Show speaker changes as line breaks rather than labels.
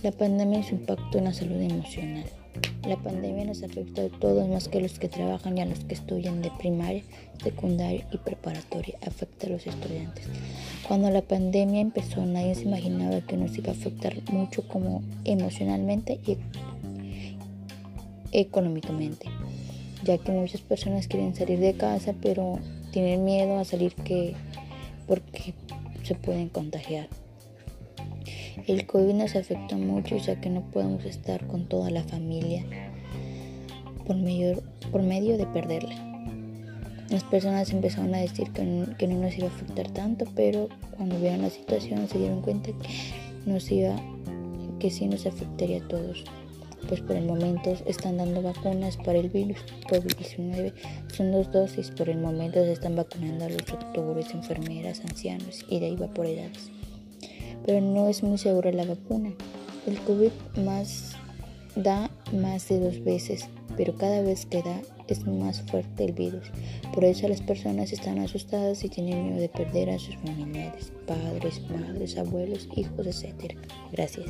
La pandemia y su impacto en la salud emocional. La pandemia nos afectó a todos más que a los que trabajan y a los que estudian de primaria, secundaria y preparatoria. Afecta a los estudiantes. Cuando la pandemia empezó nadie se imaginaba que nos iba a afectar mucho como emocionalmente y económicamente, ya que muchas personas quieren salir de casa pero tienen miedo a salir que porque se pueden contagiar. El COVID nos afectó mucho ya que no podemos estar con toda la familia por medio, de perderla. Las personas empezaron a decir que no, que no nos iba a afectar tanto, pero cuando vieron la situación se dieron cuenta que nos iba, que sí nos afectaría a todos. Pues por el momento están dando vacunas para el virus COVID-19. Son dos dosis. Por el momento se están vacunando a los doctores, enfermeras, ancianos y de ahí va por edades pero no es muy segura la vacuna. El COVID más da más de dos veces, pero cada vez que da es más fuerte el virus. Por eso las personas están asustadas y tienen miedo de perder a sus familiares, padres, madres, abuelos, hijos, etc. Gracias.